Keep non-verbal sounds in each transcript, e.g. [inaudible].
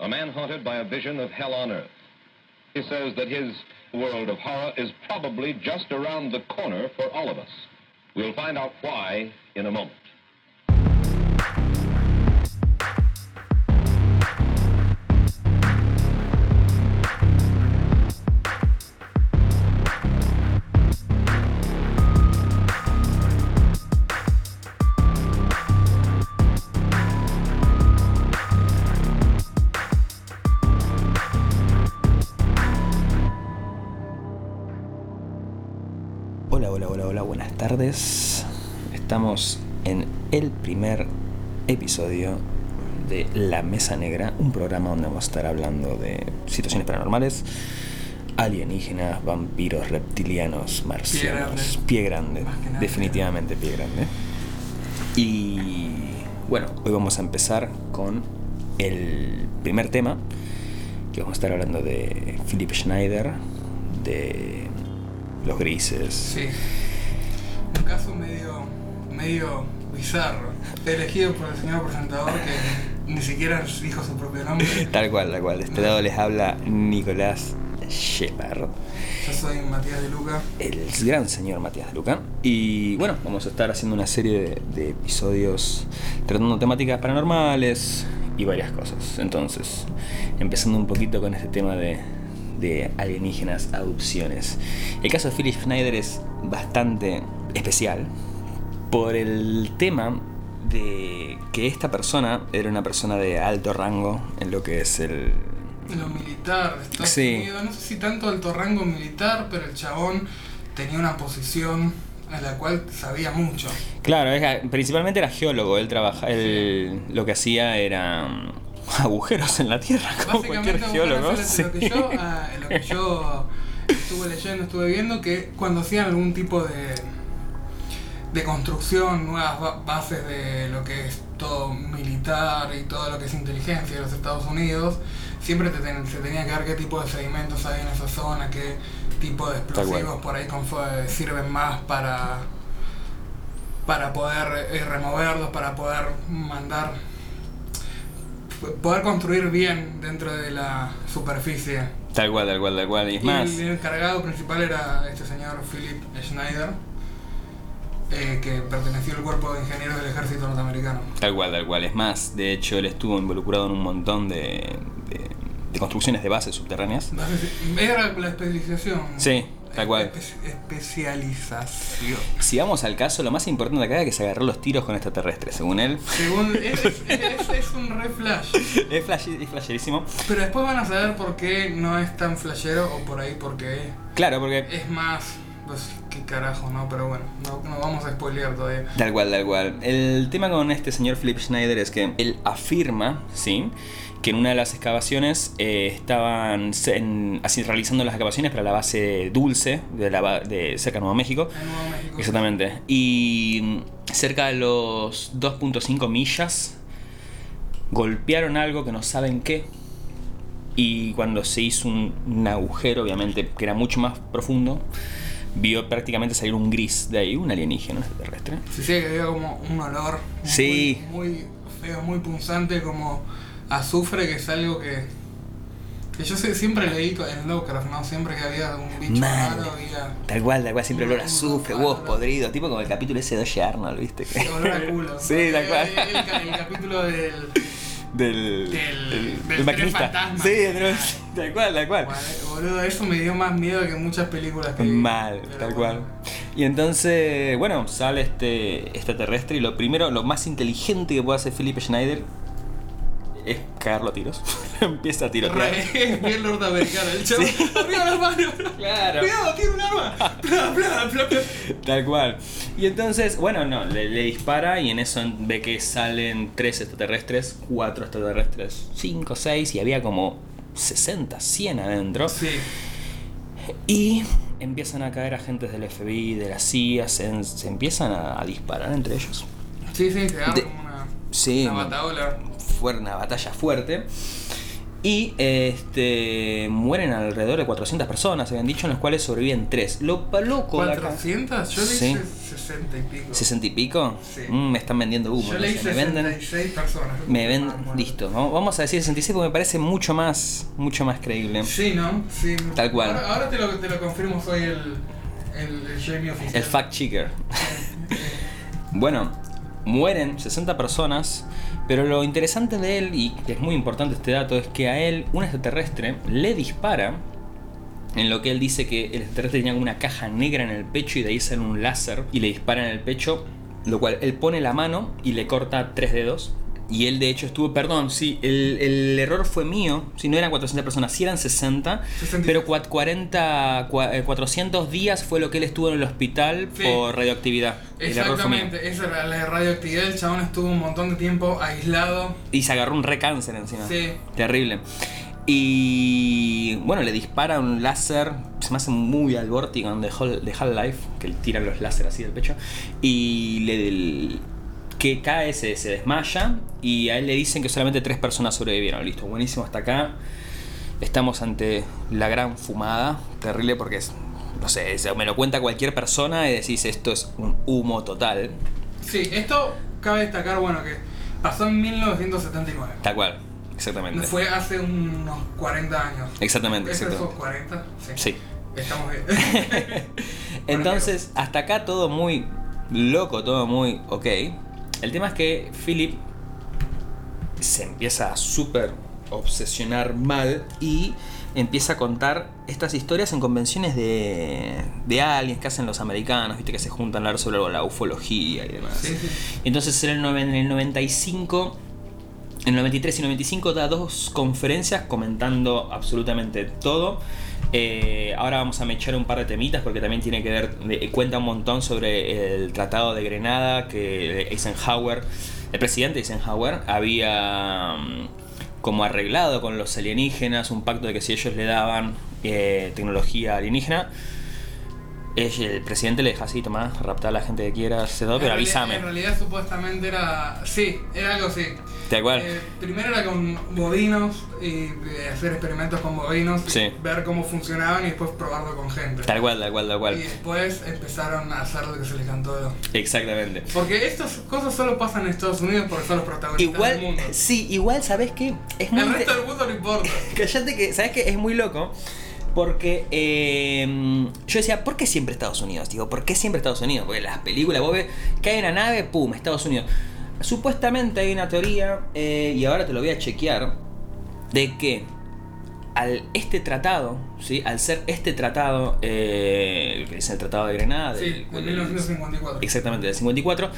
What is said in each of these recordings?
a man haunted by a vision of hell on earth. He says that his world of horror is probably just around the corner for all of us. We'll find out why in a moment. El primer episodio de La Mesa Negra, un programa donde vamos a estar hablando de situaciones paranormales, alienígenas, vampiros, reptilianos, marcianos, pie grande, nada. definitivamente pie grande. Y bueno, hoy vamos a empezar con el primer tema, que vamos a estar hablando de Philip Schneider, de Los Grises, Sí. Un caso medio, medio bizarro. Elegido por el señor presentador que ni siquiera dijo su propio nombre. [laughs] Tal cual, tal cual. De este lado les habla Nicolás Shepard, Yo soy Matías de Luca. el gran señor Matías de Luca. Y bueno, vamos a estar haciendo una serie de, de episodios tratando temáticas paranormales y varias cosas. Entonces, empezando un poquito con este tema de, de alienígenas, adopciones. El caso de Philip Schneider es bastante especial por el tema de que esta persona era una persona de alto rango en lo que es el Lo militar de Estados Sí. Unidos. No sé si tanto alto rango militar, pero el chabón tenía una posición en la cual sabía mucho. Claro, era- principalmente era geólogo, él trabaja, él lo que hacía era mm, [laughs] agujeros en la tierra, como cualquier geólogo. sí. lo, que yo, ah, lo que yo estuve leyendo, estuve viendo, que cuando hacían algún tipo de, de construcción, nuevas ba- bases de lo que es todo militar y todo lo que es inteligencia de los Estados Unidos, siempre te ten- se tenía que ver qué tipo de sedimentos hay en esa zona, qué tipo de explosivos por ahí con sirven más para para poder eh, removerlos, para poder mandar poder construir bien dentro de la superficie. Tal cual, tal cual, tal cual. Y es Y más, el, encargado principal era este señor Philip Schneider, eh, que perteneció al cuerpo de ingenieros del ejército norteamericano. tal cual, tal cual. Es más, de hecho, él estuvo involucrado en un montón de, de- de construcciones de bases subterráneas. No sé si- era la especialización. Sí, tal cual. Espe- especialización. Si vamos al caso, lo más importante acá es que se agarró los tiros con extraterrestres, según él. Según, [laughs] es, es- es- es un re flash. es, flash, es flasherísimo. Pero después van a saber por qué no es tan flashero o por ahí porque Claro, porque es más. Pues qué carajo, ¿no? Pero bueno, no, no vamos a spoilear todavía. Tal cual, tal cual. El tema con este señor Philip Schneider es que él afirma, ¿sí? Que en una de las excavaciones eh, estaban en- así, realizando las excavaciones para la base Dulce de, la, de cerca de Nuevo México. Nuevo México. Exactamente. Y mm, cerca de los 2.5 millas golpearon algo que no saben qué. Y cuando se hizo un, un agujero, obviamente, que era mucho más profundo, vio prácticamente salir un gris de ahí, un alienígena extraterrestre. Sí, sí, que había como un olor Sí. muy, feo, muy punzante, como azufre, que es algo que. que yo sé- siempre leí en Lovecraft, ¿no? Siempre que había un bicho Mal. raro, había. Tal cual, tal cual, siempre olor a azufre, huevos podridos, tipo como el capítulo ese de Oye Arnold, ¿viste? Sí, olor a culo. [laughs] Sí, tal cual. El, el capítulo del. Del, Del- maquinista. fantasma. Sí, [laughs] tal cual, tal cual. Boludo, eso me dio más miedo que muchas películas que. Mal, tal bueno. cual. Y entonces, bueno, sale este extraterrestre y lo primero, lo más inteligente que puede hacer Philip Schneider es cagarlo a tiros. [laughs] Empieza a tirotear. Re, bien norteamericano, el chavo. ¡Arriba las manos! Claro. ¡Cuidado, tiene un arma! ¡Bla, bla, bla! Tal cual. Y entonces, bueno, no, le, le dispara y en eso ve que salen tres extraterrestres, cuatro extraterrestres, cinco, seis, y había como 60, 100 adentro. Sí. Y empiezan a caer agentes del FBI, de la CIA, se, se empiezan a, a disparar entre ellos. Sí, sí, se De- Sí, una bataola. fue una batalla fuerte. Y este, mueren alrededor de 400 personas, habían dicho, en las cuales sobreviven 3. Lo loco de acá- ¿400? Yo le Sí. hice 60 y pico. ¿60 y pico? Sí. Mm, me están vendiendo humo. Yo no le sé, hice me venden, 66 personas. me ven, Ah, bueno. listo. Vamos vamos a decir 66 porque me parece mucho más, mucho más creíble. Sí, ¿no? Sí. Tal cual. Ahora, ahora te, lo, te lo confirmo, soy el, el, el Jamie oficial. El fact checker. Bueno, mueren 60 personas, pero lo interesante de él, y que es muy importante este dato, es que a él un extraterrestre le dispara, en lo que él dice que el extraterrestre tenía una caja negra en el pecho y de ahí sale un láser y le dispara en el pecho, lo cual él pone la mano y le corta tres dedos. Y él de hecho estuvo, perdón, sí, el, el error fue mío, si no eran 400 personas, si eran 60, 60. pero cua- 40, cua- eh, 400 días fue lo que él estuvo en el hospital Sí. por radioactividad. Exactamente, esa era la radioactividad. El chabón estuvo un montón de tiempo aislado. Y se agarró un recáncer encima. Sí. Terrible. Y bueno, le dispara un láser. Se me hace muy al Vortigon de, Half-Life, que le tiran los láser así del pecho. Y le. el- que cae, se, se desmaya. Y a él le dicen que solamente tres personas sobrevivieron. Listo, buenísimo hasta acá. Estamos ante la gran fumada. Terrible porque es. No sé, me lo cuenta cualquier persona y decís esto es un humo total. Sí, esto cabe destacar, bueno, que pasó en 1979. Tal cual, exactamente. Fue hace unos 40 años. Exactamente, ¿Es exactamente. esos 40? Sí. Sí. Estamos bien. [laughs] Entonces, hasta acá todo muy loco, todo muy ok. El tema es que Philip se empieza a súper obsesionar mal y empieza a contar estas historias en convenciones de, de aliens que hacen los americanos, viste que se juntan a hablar sobre la ufología y demás. Sí, sí. Entonces en el, en el 95, en el 93 y 95 da dos conferencias comentando absolutamente todo. Eh, ahora vamos a mechar un par de temitas porque también tiene que ver, cuenta un montón sobre el Tratado de Grenada que Eisenhower, el presidente Eisenhower, había mm, como arreglado con los alienígenas, un pacto de que si ellos le daban eh, tecnología alienígena, el presidente le deja así, toma, raptar a la gente que quieras, se todo, pero realidad- avísame. En realidad, supuestamente era. Sí, era algo así. Tal cual. Eh, primero era con bovinos y eh, hacer experimentos con bovinos, y Sí. ver cómo funcionaban y después probarlo con gente. Tal cual, tal cual, tal Y cual. después empezaron a hacer lo que se les cantó. Exactamente. Porque estas cosas solo pasan en Estados Unidos porque son los protagonistas del Igual, mundo. sí, igual, ¿sabes qué? Es muy El resto del mundo no importa. [laughs] Cállate que, ¿sabes qué? Es muy loco. Porque eh, yo decía, ¿por qué siempre Estados Unidos? Digo, ¿por qué siempre Estados Unidos? Porque las películas, vos ves, cae una nave, pum, Estados Unidos. Supuestamente hay una teoría, eh, y ahora te lo voy a chequear, de que al este tratado, ¿sí? al ser este tratado, eh, que dice el Tratado de Grenada, Sí, del- del- 1954. Exactamente, del 54.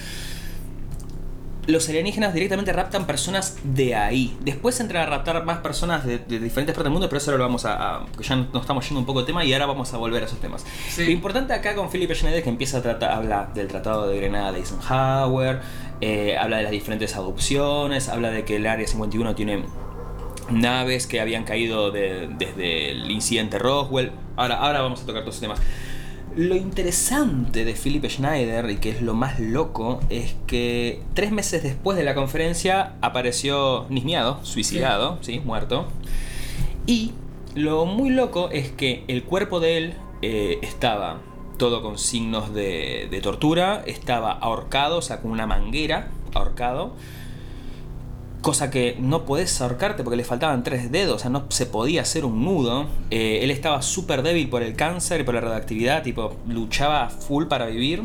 Los alienígenas directamente raptan personas de ahí. Después entran a raptar más personas de, de diferentes partes del mundo, pero eso ahora lo vamos a, a- porque ya nos estamos yendo un poco de tema y ahora vamos a volver a esos temas. Sí. Lo importante acá con Philip Schneider es que empieza a tratar, habla del Tratado de Grenada de Eisenhower, eh, habla de las diferentes adopciones, habla de que el Área 51 tiene naves que habían caído de- desde el incidente Roswell. Ahora, ahora vamos a tocar todos esos temas. Lo interesante de Philip Schneider, y que es lo más loco, es que tres meses después de la conferencia apareció nismiado, suicidado, sí, muerto. Y lo muy loco es que el cuerpo de él eh, estaba todo con signos de, de tortura, estaba ahorcado, o sea, con una manguera, ahorcado. Cosa que no podés ahorcarte porque le faltaban tres dedos, o sea, no se podía hacer un nudo. Eh, él estaba súper débil por el cáncer y por la radioactividad, tipo, luchaba full para vivir.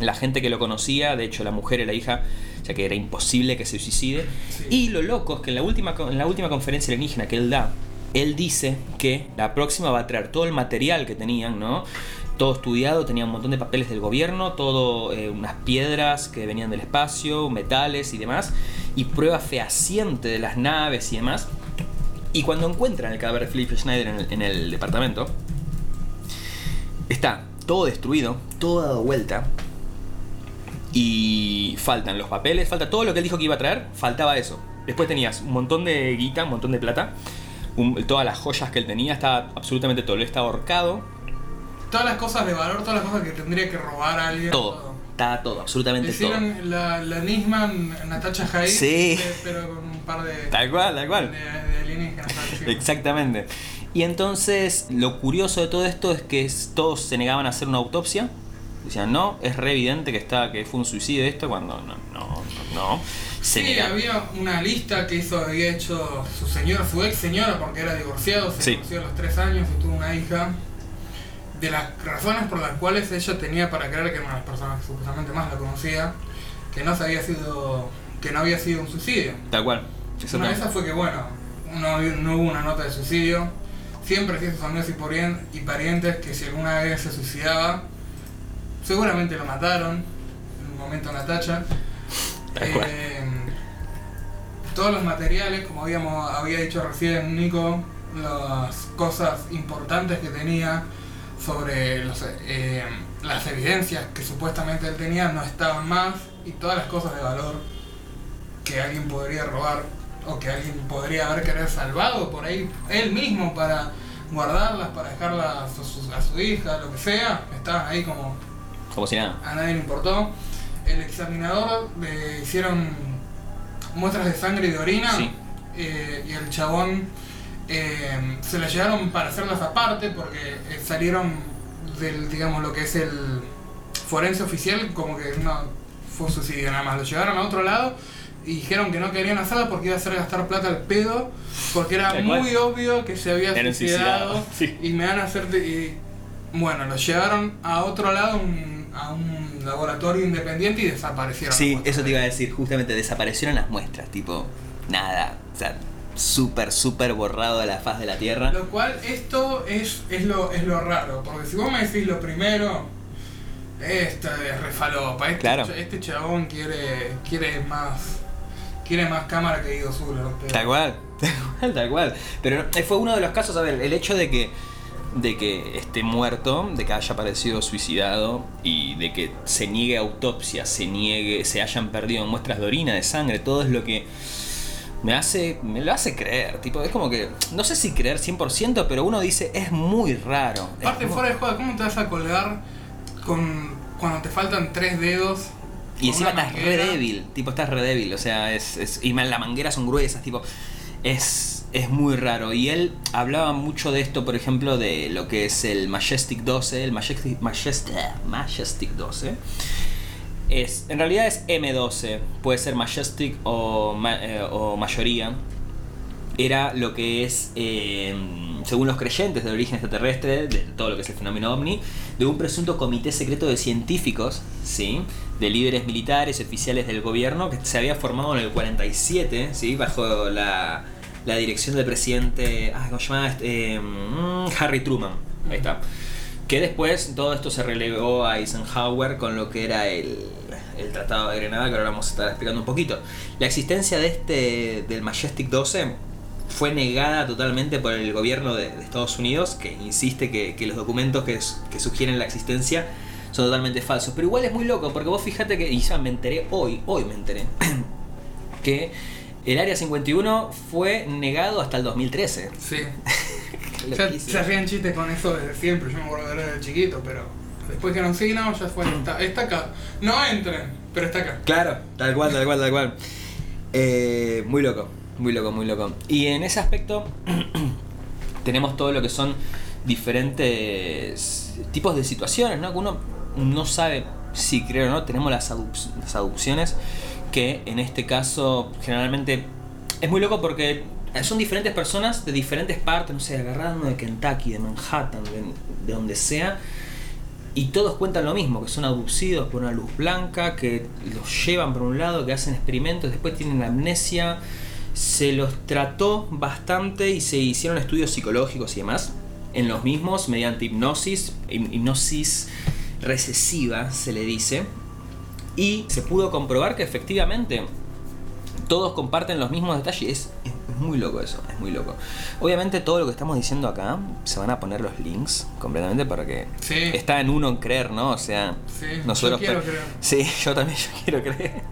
La gente que lo conocía, de hecho la mujer y la hija, ya que era imposible que se suicide. Sí. Y lo loco es que en la, última, en la última conferencia alienígena que él da, él dice que la próxima va a traer todo el material que tenían, ¿no? Todo estudiado, tenía un montón de papeles del gobierno, todo eh, unas piedras que venían del espacio, metales y demás, y prueba fehaciente de las naves y demás. Y cuando encuentran el cadáver de Philip Schneider en el, en el departamento, está todo destruido, todo dado vuelta, y faltan los papeles, falta todo lo que él dijo que iba a traer, faltaba eso. Después tenías un montón de guita, un montón de plata, un- todas las joyas que él tenía, estaba absolutamente todo, él estaba ahorcado, Todas las cosas de valor, todas las cosas que tendría que robar a alguien. todo, estaba todo, absolutamente todo. La, la Nisman Natacha Jair, Sí. eh, pero con par de. Tal cual, tal cual. De, de alienígenas. Exactamente. Y entonces lo curioso de todo esto es que todos se negaban a hacer una autopsia. Decían, no, es re evidente que, está, que fue un suicidio esto, cuando no, no, no. no. Se Sí, negaban. había una lista que hizo, había hecho su señora, su ex señora, porque era divorciado, se Sí. divorció a los tres años y tuvo una hija. De las razones por las cuales ella tenía para creer que era una de las personas que supuestamente más la conocía, que no se había sido, que no había sido un suicidio. Tal cual. Una de esas fue que bueno, no, no hubo una nota de suicidio. Siempre decía a sus amigos y parientes que si alguna vez se suicidaba, seguramente lo mataron. En un momento Natacha. Eh, todos los materiales, como habíamos había dicho recién Nico, las cosas importantes que tenía sobre los, eh, las evidencias que supuestamente él tenía no estaban más y todas las cosas de valor que alguien podría robar o que alguien podría haber querer salvado por ahí él mismo para guardarlas, para dejarlas a su, a su hija, lo que sea, estaban ahí como Como si nada. a nadie le importó. El examinador le hicieron muestras de sangre y de orina Sí. eh, y el chabón eh, se las llevaron para hacerlas aparte porque eh, salieron del, digamos, lo que es el forense oficial como que no fue un suicidio nada más. Lo llevaron a otro lado y dijeron que no querían hacerla porque iba a hacer gastar plata al pedo porque era muy obvio que se había suicidado suicidado, [laughs] sí. y me van a hacer y, bueno lo llevaron a otro lado un- a un laboratorio independiente y desaparecieron Sí, eso te iba a decir, justamente desaparecieron las muestras, tipo, nada, o sea, súper, súper borrado de la faz de la Tierra. lo cual esto es, es lo es lo raro porque si vos me decís lo primero esta es refalopa este, Claro. este chabón quiere quiere más quiere más cámara que Guido Zuller pero- Tal cual, [laughs] tal cual, tal cual. Pero eh, fue uno de los casos, a ver, el hecho de que de que esté muerto, de que haya aparecido suicidado y de que se niegue autopsia, se niegue, se hayan perdido muestras de orina, de sangre, todo es lo que me hace me lo hace creer, tipo, es como que no sé si creer 100%, pero uno dice es muy raro. aparte muy- fuera de juego ¿cómo te vas a colgar con cuando te faltan tres dedos Y encima estás re manguera? débil, tipo, estás re débil, o sea, es, es- y las mangueras son gruesas, tipo, es, es muy raro. Y él hablaba mucho de esto, por ejemplo, de lo que es el Majestic 12, el Majestic, Majestic, Majestic 12. Es, en realidad es M12, puede ser Majestic o, eh, o mayoría. Era lo que es, eh, según los creyentes del origen extraterrestre, de todo lo que es el fenómeno ovni, de un presunto comité secreto de científicos, ¿sí? de líderes militares oficiales del gobierno, que se había formado en el 47, ¿sí? bajo la, la dirección del presidente, ah, ¿cómo se llama? Este, mm, Harry Truman. Ahí está. Que después todo esto se relegó a Eisenhower con lo que era el, el Tratado de Grenada, que ahora vamos a estar explicando un poquito. La existencia de este del Majestic 12 fue negada totalmente por el gobierno de, de Estados Unidos, que insiste que, que los documentos que, sugieren la existencia son totalmente falsos. Pero igual es muy loco, porque vos fíjate que, y ya me enteré hoy, hoy me enteré, [clears throat] que el Área 51 fue negado hasta el 2013. Sí. [laughs] Se hacían chistes con eso desde siempre, yo me acuerdo de era de chiquito, pero después que no ya fue, está, está acá. No entren, pero está acá. Claro, tal cual, tal cual, tal cual. Eh, muy loco, muy loco, muy loco. Y en ese aspecto [clears throat] tenemos todo lo que son diferentes tipos de situaciones, ¿no? Que uno no sabe si creer o no. Tenemos las, aduc- las aducciones que en este caso generalmente es muy loco porque son diferentes personas de diferentes partes, no sé, agarrando de Kentucky, de Manhattan, de, de donde sea. Y todos cuentan lo mismo, que son abducidos por una luz blanca, que los llevan por un lado, que hacen experimentos, después tienen amnesia. Se los trató bastante y se hicieron estudios psicológicos y demás en los mismos mediante hipnosis, hip- hipnosis recesiva se le dice. Y se pudo comprobar que efectivamente todos comparten los mismos detalles. Es, es- es muy loco eso, es muy loco. Obviamente todo lo que estamos diciendo acá se van a poner los links completamente para que Sí. está en uno en creer, ¿no? O sea, Sí, nosotros yo quiero creer. Sí, [laughs] yo también yo quiero creer.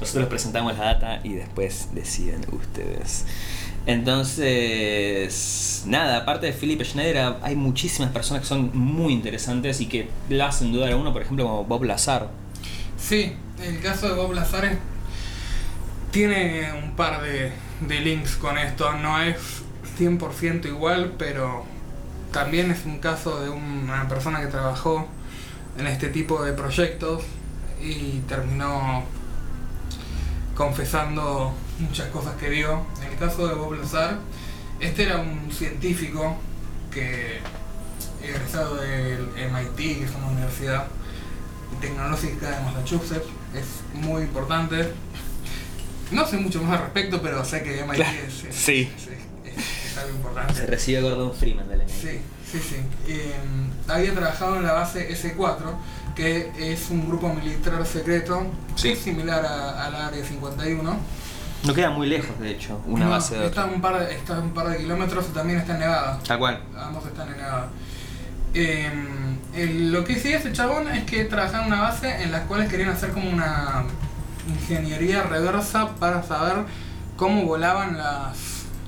Nosotros presentamos la data y después deciden ustedes. Entonces, nada, aparte de Philip Schneider, hay muchísimas personas que son muy interesantes y que la hacen dudar a uno, por ejemplo, como Bob Lazar. Sí, el caso de Bob Lazar es- tiene un par de, de links con esto. No es 100% igual, pero también es un caso de una persona que trabajó en este tipo de proyectos y terminó confesando muchas cosas que vio. En el caso de Bob Lazar, este era un científico que egresado del MIT, que es una universidad tecnológica de Massachusetts, es muy importante. No sé mucho más al respecto, pero sé que MIT es, es- Sí. es- es- es algo importante. Se recibe Gordon Freeman del MIT. Sí, sí, sí. Eh, había trabajado en la base S4, que es un grupo militar secreto Sí. similar a- al Área 51. No queda muy lejos, de hecho, una No, base de está, a un par de, está a un par de kilómetros y también está en Nevada. Tal cual. Ambos están en Nevada. Eh, el- lo que decía ese chabón es que trabajaba en una base en la cual querían hacer como una ingeniería reversa para saber cómo volaban las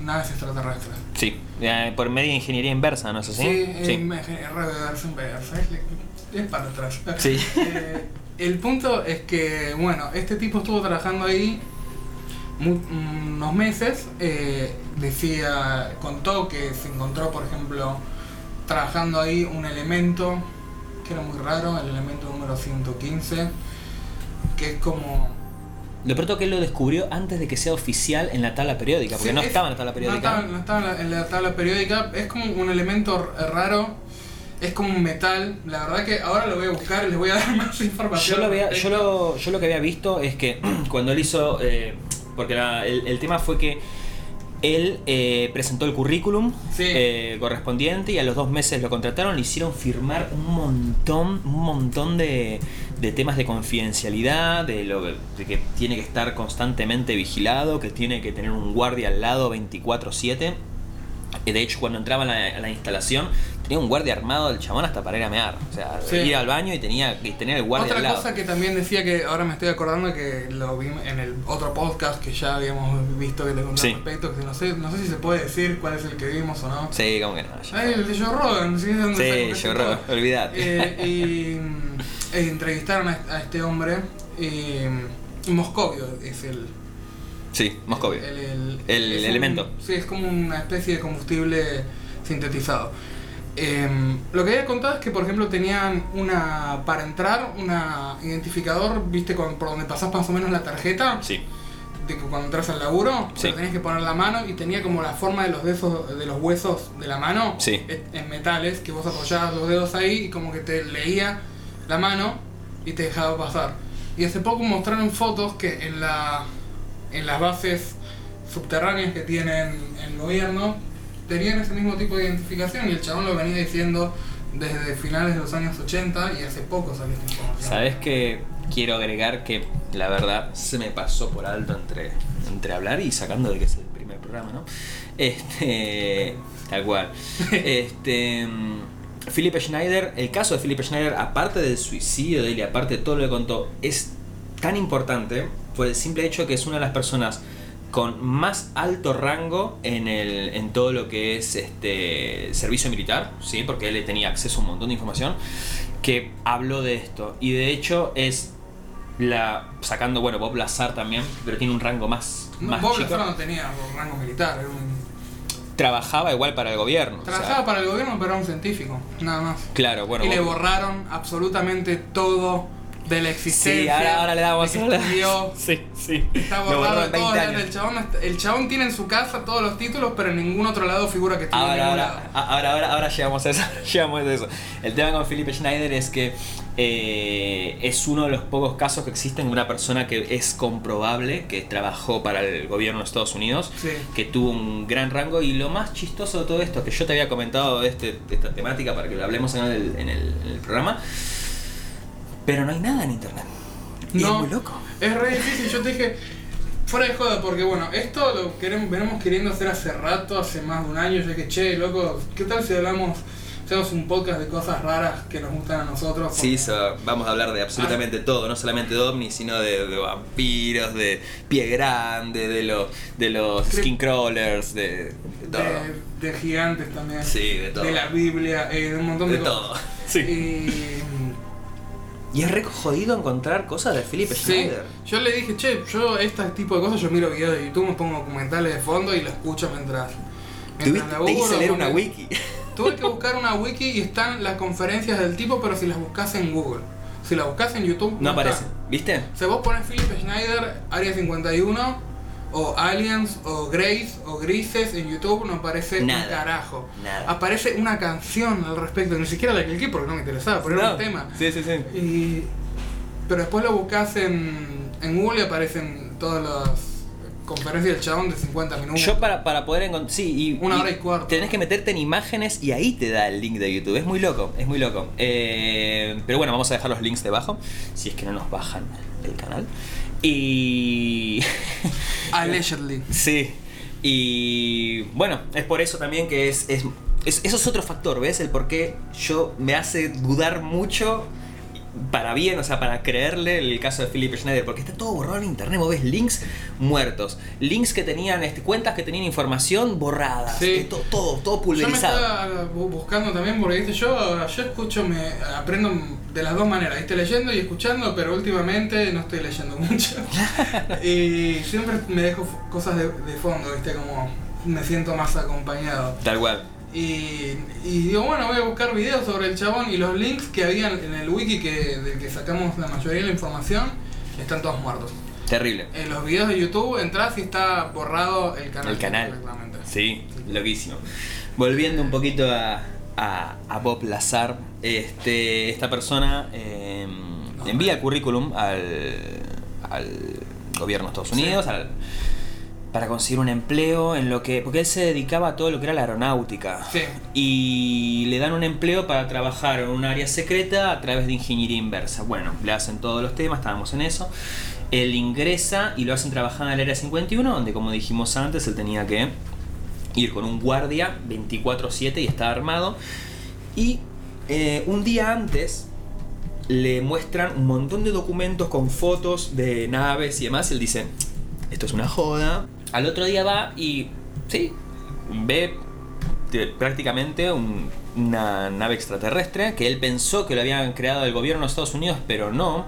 naves extraterrestres. Sí, eh, por medio de ingeniería inversa, ¿no es así? Sí, eh, reversa, inversa, es, es para atrás. Sí. [laughs] Eh, el punto es que, bueno, este tipo estuvo trabajando ahí mu- unos meses. eh, decía, contó que se encontró, por ejemplo, trabajando ahí un elemento que era muy raro, el elemento número 115, que es como... De pronto que él lo descubrió antes de que sea oficial en la tabla periódica, porque Sí, no es- estaba en la tabla periódica. No estaba, no estaba en, la, tabla periódica, es como un elemento r- raro, es como un metal. La verdad que ahora lo voy a buscar y les voy a [laughs] dar más información. Yo lo, había- yo, lo, yo lo que había visto es que [clears throat] cuando él hizo. eh, porque la- el, el tema fue que él eh, presentó el currículum Sí. eh, correspondiente y a los dos meses lo contrataron, le hicieron firmar un montón, un montón de, de temas de confidencialidad, de, lo, de que tiene que estar constantemente vigilado, que tiene que tener un guardia al lado 24/7. De hecho, cuando entraba a la, a la instalación, tenía un guardia armado del chabón hasta para ir a mear. O sea, Sí. ir al baño y tenía, y tenía el guardia al Otra lado. cosa que también decía que ahora me estoy acordando que lo vi en el otro podcast que ya habíamos visto que te conté Sí. al respecto, que no sé, no sé si se puede decir cuál es el que vimos o no. Sí, como que no. Ay, el de Joe Rogan, ¿sí? ¿Dónde Sí, creo, olvidate. Eh, y eh, entrevistaron a, este hombre. eh, Moscovio es el, Sí, Moscovio. el, el- un- elemento. sí, es como una especie de combustible sintetizado. Em, lo que había contado es que, por ejemplo, tenían una. Para entrar, una identificador, viste, con, por donde pasás más o menos la tarjeta, Sí. de que cuando entras al laburo, Sí. tenías que poner la mano y tenía como la forma de los dedos, de los huesos de la mano Sí. en- en metales, que vos apoyabas los dedos ahí y como que te leía la mano y te dejaba pasar. Y hace poco mostraron fotos que en la en las bases subterráneas que tienen el gobierno tenían ese mismo tipo de identificación y el chabón lo venía diciendo desde finales de los años 80 y hace poco salió esta información. Sabes que quiero agregar que la verdad se me pasó por alto entre, entre hablar y sacando de que es el primer programa, ¿no? Este. Tal cual. [laughs] Este. mm, Philip Schneider, el caso de Philip Schneider, aparte del suicidio de él y aparte de todo lo que contó, es tan importante por el simple hecho que es una de las personas con más alto rango en, el, en todo lo que es este servicio militar, ¿sí? porque él tenía acceso a un montón de información, que habló de esto. Y de hecho es la. sacando, bueno, Bob Lazar también, pero tiene un rango más, No, más Bob chico. Lazar no tenía rango militar, era un- Trabajaba igual para el gobierno. o sea, trabajaba para el gobierno pero era un científico, nada más. Claro, bueno. y le borraron absolutamente todo de la existencia. Sí, ahora, ahora le que ahora- estudió. Sí, sí. Está borrado de en todo. 20 años. El chabón, el chabón tiene en su casa todos los títulos, pero en ningún otro lado figura que en Ahora, ningún ahora, lado. ahora, ahora, ahora llegamos a eso. [laughs] llegamos a eso. El tema con Philip Schneider es que eh, es uno de los pocos casos que existen de una persona que es comprobable que trabajó para el gobierno de Estados Unidos, Sí. que tuvo un gran rango. Y lo más chistoso de todo esto, que yo te había comentado de, este, de esta temática para que lo hablemos en el, en el- en el programa, pero no hay nada en internet. Y No. es muy loco. Es re difícil, yo te dije, fuera de joda, porque bueno, esto lo queremos, venimos queriendo hacer hace rato, hace más de un año, yo dije, che, loco, ¿qué tal si hablamos, hacemos un podcast de cosas raras que nos gustan a nosotros? Sí, so- vamos a hablar de absolutamente todo, no solamente de ovnis, sino de, de vampiros, de pie grande, de los de los skin crawlers, de, de todo. de, de gigantes también. Sí, de todo. De la Biblia, eh, de un montón de, De cosas. todo. [laughs] Sí. Y, Y es re jodido encontrar cosas de Philip Sí, Schneider. yo le dije, che, yo este tipo de cosas, yo miro videos de YouTube, me pongo documentales de fondo y lo escucho mientras, mientras te laburo, hice leer una wiki. [laughs] Tuve que buscar una wiki y están las conferencias del tipo, pero si las buscas en Google. Si las buscas en YouTube, No aparece. ¿Viste? O sea, vos pones Philip Schneider, Área 51, o Aliens, o Grace, o Grises en YouTube, no aparece Nada. un carajo. Nada. Aparece una canción al respecto, ni siquiera la cliqué porque no me interesaba, pero era No. un tema. Sí, sí, sí. Y, pero después lo buscas en, en Google y aparecen todas las conferencias del chabón de 50 minutos. Yo para, para poder encontrar. Sí, y. Una y hora y cuarto. Tenés que meterte en imágenes y ahí te da el link de YouTube. Es muy loco, es muy loco. Eh, pero bueno, vamos a dejar los links debajo. Si es que no nos bajan el canal. Y. [laughs] Allegedly. sí. Y. Bueno, es por eso también que es. es, es- eso es otro factor, ¿ves? El por qué yo me hace dudar mucho. Para bien, o sea, para creerle el caso de Philip Schneider, porque está todo borrado en internet, vos ves links muertos, links que tenían, este, cuentas que tenían información borradas, Sí. eh, todo, todo, todo Yo me pulverizado. estaba bu- buscando también porque ¿viste? yo yo escucho me aprendo de las dos maneras, ¿viste? leyendo y escuchando, pero últimamente no estoy leyendo mucho. [laughs] y siempre me dejo cosas de, de fondo, ¿viste? Como me siento más acompañado. Tal cual. Y, y digo, bueno, voy a buscar videos sobre el chabón y los links que habían en el wiki que, del que sacamos la mayoría de la información están todos muertos. Terrible. En los videos de YouTube entras y está borrado el canal. El canal. completamente. Sí, loquísimo. Volviendo un poquito a, a, a Bob Lazar, este, esta persona eh, envía el currículum al, al gobierno de Estados Sí. Unidos al- para conseguir un empleo en lo que. Porque él se dedicaba a todo lo que era la aeronáutica. Sí. Y le dan un empleo para trabajar en un área secreta a través de ingeniería inversa. Bueno, le hacen todos los temas, estábamos en eso. Él ingresa y lo hacen trabajar en el área 51, donde como dijimos antes, él tenía que ir con un guardia 24/7 y está armado. Y eh, un día antes le muestran un montón de documentos con fotos de naves y demás. Y él dice, esto es una joda. Al otro día va y, sí, ve prácticamente un- una nave extraterrestre que él pensó que lo habían creado el gobierno de Estados Unidos, pero no.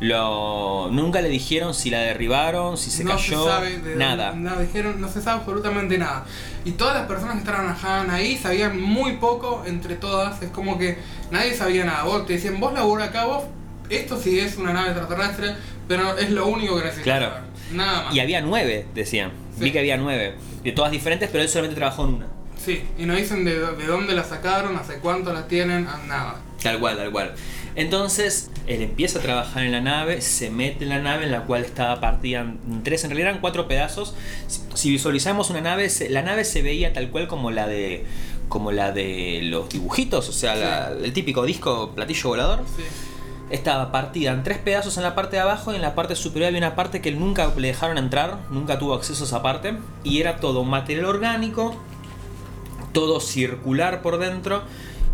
Lo, nunca le dijeron si la derribaron, si se no cayó, se sabe de nada. no dijeron, no se sabe absolutamente nada. Y todas las personas que trabajaban ahí sabían muy poco entre todas. Es como que nadie sabía nada. Vos te decían, vos labura acá, vos, esto sí es una nave extraterrestre, pero es lo único que necesitas. Claro. Nada más. Y había nueve, decían. Sí. Vi que había nueve. De todas diferentes, pero él solamente trabajó en una. Sí, y no dicen de, de dónde la sacaron, hace cuánto la tienen, a- nada. Tal cual, tal cual. Entonces, él empieza a trabajar en la nave, se mete en la nave en la cual estaba partida en tres, en realidad eran cuatro pedazos. Si, visualizamos una nave, se- la nave se veía tal cual como la de como la de los dibujitos, o sea, la- el típico disco platillo volador. Sí. Estaba partida en tres pedazos en la parte de abajo y en la parte superior había una parte que nunca le dejaron entrar, nunca tuvo acceso a esa parte. Y era todo un material orgánico, todo circular por dentro.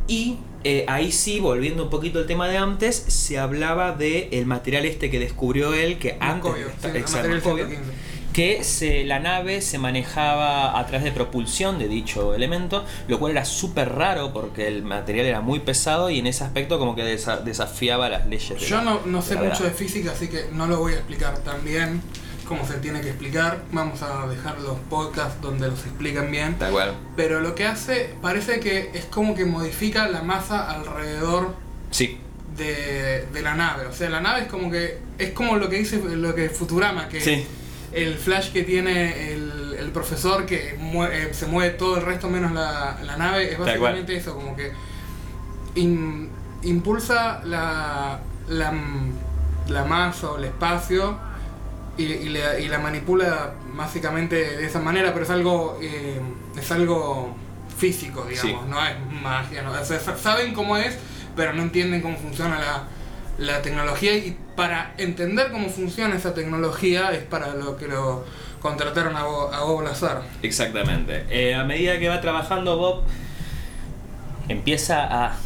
Y eh, ahí sí, volviendo un poquito al tema de antes, se hablaba de el material este que descubrió él, que antes... De sí, el exacto, material Moscovio, 115. Que se, la nave se manejaba a través de propulsión de dicho elemento, lo cual era súper raro porque el material era muy pesado y en ese aspecto como que desa- desafiaba las leyes. de Yo la- no, no de sé mucho de física, así que no lo voy a explicar tan bien como se tiene que explicar. Vamos a dejar los podcasts donde los explican bien. Tal cual. Pero lo que hace parece que es como que modifica la masa alrededor Sí, de, de la nave. O sea, la nave es como que es como lo que dice lo que Futurama, que sí, el flash que tiene el, el profesor que mue- eh, se mueve todo el resto menos la, la nave es básicamente eso, como que in- impulsa la, la, la masa o el espacio y, y la, y la manipula básicamente de esa manera, pero es algo eh, es algo físico, digamos, Sí. no es magia, no, o sea, sa- saben cómo es, pero no entienden cómo funciona la, la tecnología y para entender cómo funciona esa tecnología es para lo que lo contrataron a, Bo- a Bob Lazar. exactamente. Eh, a medida que va trabajando Bob, empieza a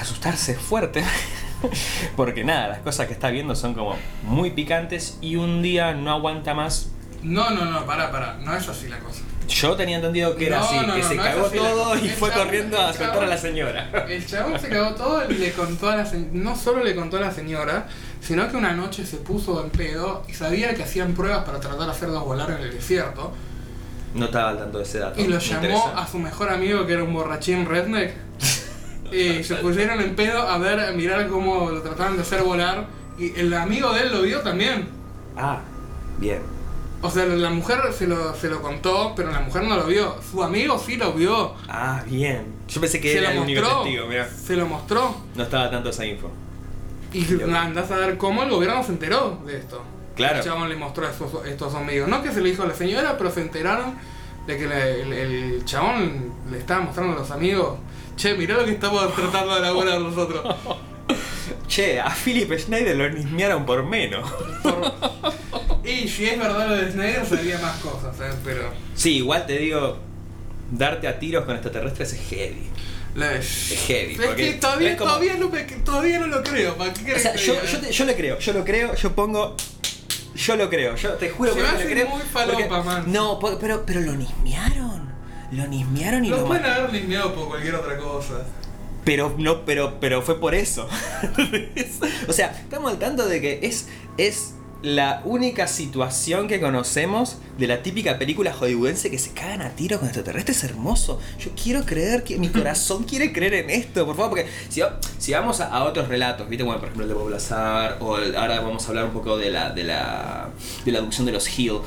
asustarse fuerte. [laughs] Porque nada, las cosas que está viendo son como muy picantes y un día no aguanta más. No, no, no, pará, pará, no es así la cosa. Yo tenía entendido que era No, así, no, que no, se cagó todo y fue chabón- corriendo a soltar a la señora. El chabón se cagó todo y le contó a la no solo le contó a la señora, sino que una noche se puso en pedo y sabía que hacían pruebas para tratar de hacerlos volar en el desierto. No estaba al tanto de ese dato. Y lo llamó a su mejor amigo que era un borrachín redneck. y se [laughs] pusieron en pedo a ver, a mirar cómo lo trataban de hacer volar. Y el amigo de él lo vio también. Ah, bien. O sea, la mujer se lo, se lo contó, pero la mujer no lo vio. Su amigo sí lo vio. Ah, bien. Yo pensé que Se era lo el único mostró. testigo, mira. Se lo mostró. No estaba tanto esa info. Y andás a ver cómo el gobierno se enteró de esto. Claro. El chabón le mostró a estos, estos amigos. No que se le dijo a la señora, pero se enteraron de que le- el, el chabón le estaba mostrando a los amigos. Che, mirá lo que estamos tratando de elaborar nosotros. [laughs] Che, a Philip Schneider lo nismearon por menos. Por- Y si es verdad lo de Snyder, sabía más cosas, ¿eh? pero. Sí, igual te digo, darte a tiros con extraterrestres es heavy. Es heavy, Es que todavía, es como- todavía, no todavía no lo creo. ¿Para qué O sea, yo, yo, te- yo le creo, yo lo creo, yo pongo. Yo lo creo, yo te juro que lo creo. muy falopa, porque- man. No, pero, pero lo nismearon. Lo nismearon y Los lo pueden mataron. haber limpiado por cualquier otra cosa. Pero no, pero, pero fue por eso. [laughs] o sea, estamos al tanto de que es, es la única situación que conocemos de la típica película hollywoodense que se cagan a tiros con extraterrestres. Es hermoso. Yo quiero creer que mi [laughs] corazón quiere creer en esto, por favor, porque si, si vamos a, a otros relatos, ¿viste? Bueno, por ejemplo el de Bob Lazar, o el- ahora vamos a hablar un poco de la, de la, de la abducción de los Hill.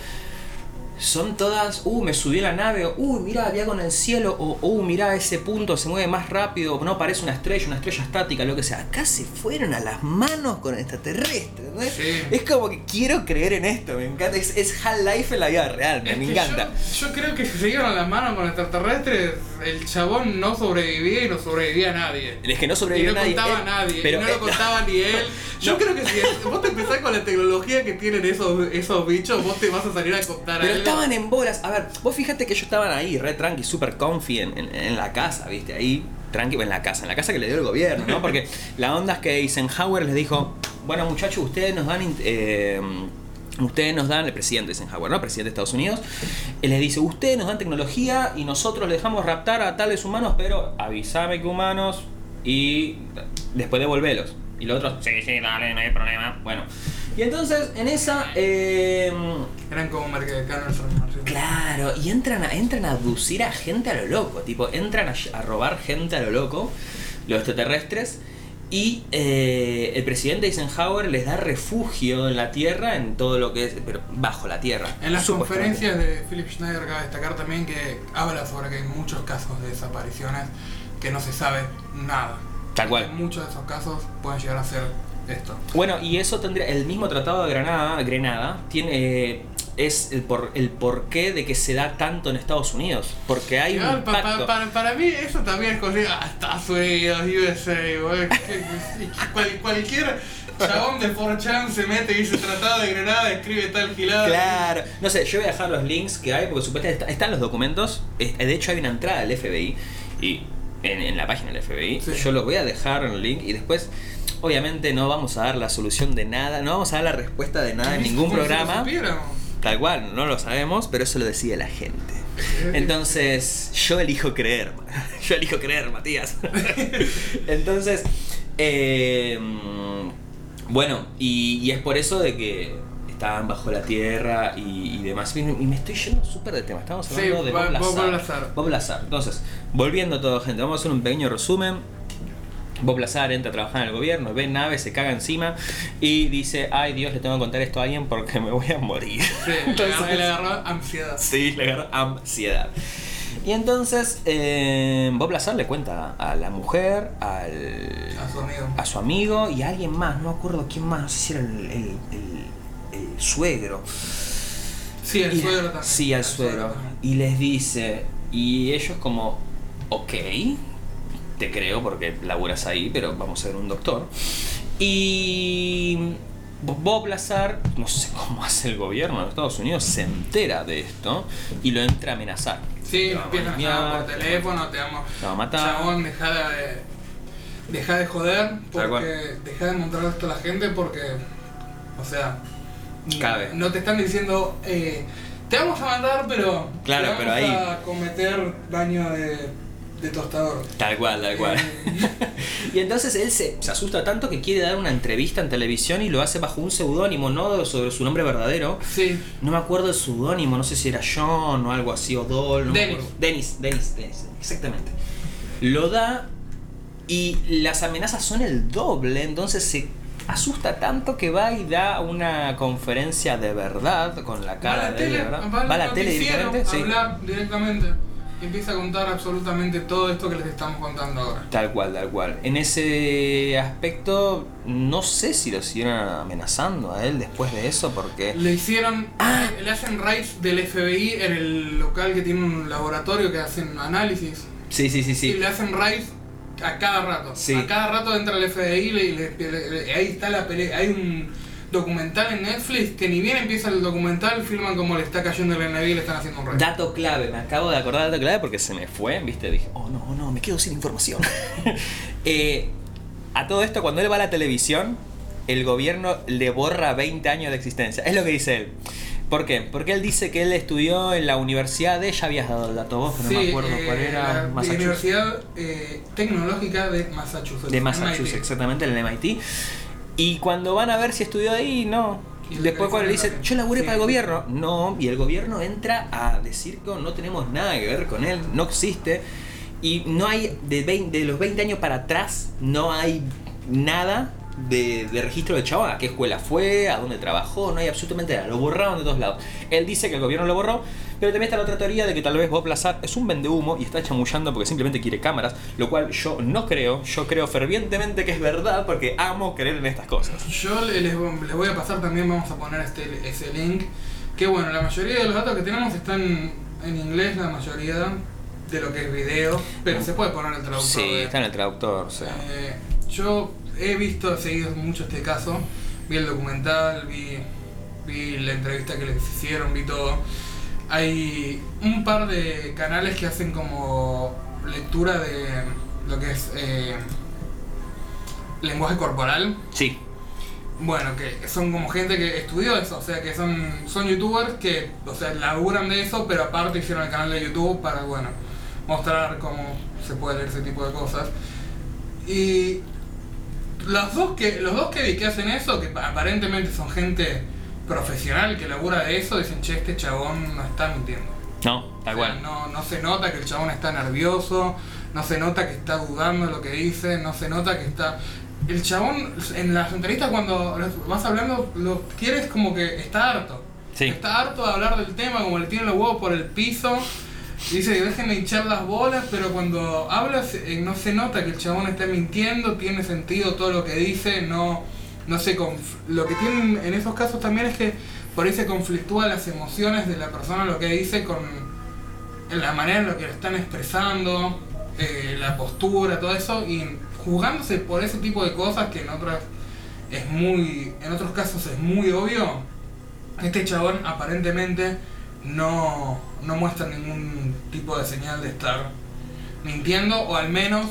Son todas, uh, me subí a la nave, uh, mirá, había con el cielo, o, uh, mirá, ese punto se mueve más rápido, o no, parece una estrella, una estrella estática, lo que sea. Acá se fueron a las manos con extraterrestres, ¿no? Sí. Es como que quiero creer en esto, me encanta, es, es Half-Life en la vida real, me, Es me que encanta. Yo, yo creo que si se dieron las manos con extraterrestres, el chabón no sobrevivía y no sobrevivía a nadie. Es que no Y sobrevivió no nadie. contaba eh, a nadie, pero, y no lo eh, contaba ni él. [laughs] Yo No. creo que si vos te empezás con la tecnología que tienen esos, esos bichos, vos te vas a salir a contar Pero algo. Estaban en bolas. A ver, vos fíjate que ellos estaban ahí, re tranqui, super comfy en, en- la casa, ¿viste? Ahí, tranqui, en la casa, en la casa que le dio el gobierno, ¿no? Porque la onda es que Eisenhower les dijo, bueno muchachos, ustedes nos dan... eh, Ustedes nos dan, el presidente Eisenhower, ¿no? Presidente de Estados Unidos, él les dice, ustedes nos dan tecnología y nosotros les dejamos raptar a tales humanos, pero avísame que humanos y después devolvelos. Y los otros, sí, sí, dale, no hay problema. Bueno. Y entonces, en esa... eh, Eran como marcianos. Claro, y entran a, entran a abducir a gente a lo loco, tipo, entran a, a robar gente a lo loco, los extraterrestres, y eh, el presidente Eisenhower les da refugio en la Tierra, en todo lo que es, pero bajo la Tierra. En las conferencias de Philip Schneider cabe destacar también que habla sobre que hay muchos casos de desapariciones que no se sabe nada. Tal cual. En muchos de esos casos pueden llegar a ser esto. Bueno, y eso tendría, el mismo tratado de Granada, Grenada, tiene... eh, es el, por, el porqué de que se da tanto en Estados Unidos. Porque hay un pa- impacto. para, para mí eso también es cosa ah, Estados Unidos, USA, güey, cual- cualquier chabón de 4chan se mete y dice tratado de Granada, escribe tal gilada. Claro, no sé, yo voy a dejar los links que hay porque supuestamente está- están los documentos. De hecho, hay una entrada del FBI y en, en la página del FBI. Sí. Yo los voy a dejar en el link y después, obviamente, no vamos a dar la solución de nada, no vamos a dar la respuesta de nada en ningún programa. Tal cual, no lo sabemos, pero eso lo decide la gente. Entonces, yo elijo creer. [laughs] Yo elijo creer, Matías. [laughs] Entonces, eh, bueno, y, y es por eso de que estaban bajo la tierra y, y demás. Y, me estoy yendo súper de tema. Estamos Sí, hablando de Bob Lazar. Bob Lazar. Entonces, volviendo todo, gente, vamos a hacer un pequeño resumen. Bob Lazar entra a trabajar en el gobierno, ve naves, se caga encima y dice, ay Dios, le tengo que contar esto a alguien porque me voy a morir. Sí, Entonces- agarró- le agarró ansiedad. Sí, le agarra ansiedad. Y entonces eh, Bob Lazar le cuenta a la mujer, al, A su amigo. a su amigo y a alguien más, no me acuerdo quién más, no sé si era el, el- el- el suegro. Sí, el Y- suegro también. Sí, al El suegro. Y les dice, y ellos como, ok, te creo porque laburas ahí, pero vamos a ver un doctor. Y Bob Lazar, no sé cómo [laughs] hace el gobierno de Estados Unidos, se entera de esto y lo entra a amenazar. Sí, Te vamos empiezan a por teléfono, te vamos. Te vamos a matar. Chabón, deja de. Deja de joder, porque. Deja de mostrar esto a la gente porque. O sea. Cabe. No te están diciendo. Eh, Te vamos a mandar, pero. Claro, te pero vamos ahí- a cometer daño de, de tostador. Tal cual, tal cual. [laughs] y entonces él se, se asusta tanto que quiere dar una entrevista en televisión y lo hace bajo un seudónimo, no sobre su nombre verdadero. Sí. No me acuerdo el seudónimo, no sé si era John o algo así, o Dol. No Dennis. Dennis, Dennis, Dennis, exactamente. Lo da y las amenazas son el doble, entonces se asusta tanto que va y da una conferencia de verdad con la Va cara la de él, tele, ¿verdad? va Va a la tele directamente, a sí. hablar directamente. Y empieza a contar absolutamente todo esto que les estamos contando ahora. Tal cual, tal cual. En ese aspecto, no sé si lo siguieron amenazando a él después de eso, porque... Le hicieron. Ah. Le hacen raids del FBI en el local que tiene un laboratorio que hacen análisis. Sí, sí, sí, Y sí. le hacen raids a cada rato. Sí. A cada rato entra el FBI y le- le- le- le- ahí está la pelea. Hay un documental en Netflix que ni bien empieza el documental, filman como le está cayendo el FBI y le están haciendo un raid. Dato clave, me acabo de acordar de dato clave porque se me fue, viste, dije, oh no, no, me quedo sin información. [laughs] Eh, a todo esto, cuando él va a la televisión, el gobierno le borra 20 años de existencia. Es lo que dice él. ¿Por qué? Porque él dice que él estudió en la universidad de, ya habías dado el dato vos, pero no me acuerdo eh, cuál era, la. Universidad eh, Tecnológica de Massachusetts. De Massachusetts, MIT. exactamente, el MIT. Y cuando van a ver si estudió ahí, no. Y Después cuando le dice, California yo laburé también. para el Sí. gobierno, no, y el gobierno entra a decir que no tenemos nada que ver con él, no existe. Y no hay, de, 20 de los 20 años para atrás, no hay nada de, de registro de chavo, a qué escuela fue, a dónde trabajó, no hay absolutamente nada, lo borraron de todos lados. Él dice que el gobierno lo borró, pero también está la otra teoría de que tal vez Bob Lazar es un vendehumo y está chamullando porque simplemente quiere cámaras, lo cual yo no creo, yo creo fervientemente que es verdad porque amo creer en estas cosas. Yo le- les, les voy a pasar también, vamos a poner este, ese link. Que bueno, la mayoría de los datos que tenemos están en inglés, la mayoría de lo que es video, pero se puede poner el traductor. Sí, de- está en el traductor, o sea. Eh, yo he visto, he seguido mucho este caso, vi el documental, vi, vi la entrevista que les hicieron, vi todo. Hay un par de canales que hacen como lectura de lo que es eh, lenguaje corporal. Sí, Bueno, que son como gente que estudió eso, o sea, que son, son youtubers que, o sea, laburan de eso, pero aparte hicieron el canal de YouTube para, bueno, mostrar cómo se puede leer ese tipo de cosas. Y los dos que, los dos que vi que hacen eso, que pa- aparentemente son gente profesional que labura de eso, dicen, che, este chabón no está mintiendo. no, O tal sea, cual. no, no se nota que el chabón está nervioso, no se nota que está dudando de lo que dice, no se nota que está... El chabón en las entrevistas cuando vas hablando lo quieres como que está harto. Sí. Está harto de hablar del tema, como le tiene los huevos por el piso. Dice, déjenme hinchar las bolas, pero cuando hablas eh, no se nota que el chabón está mintiendo, tiene sentido todo lo que dice, no, no se conf- Lo que tienen en esos casos también es que por ahí se conflictúa las emociones de la persona, lo que dice con la manera en la que lo están expresando, eh, la postura, todo eso, y jugándose por ese tipo de cosas que en otras es muy, en otros casos es muy obvio, este chabón aparentemente no, no muestra ningún tipo de señal de estar mintiendo o al menos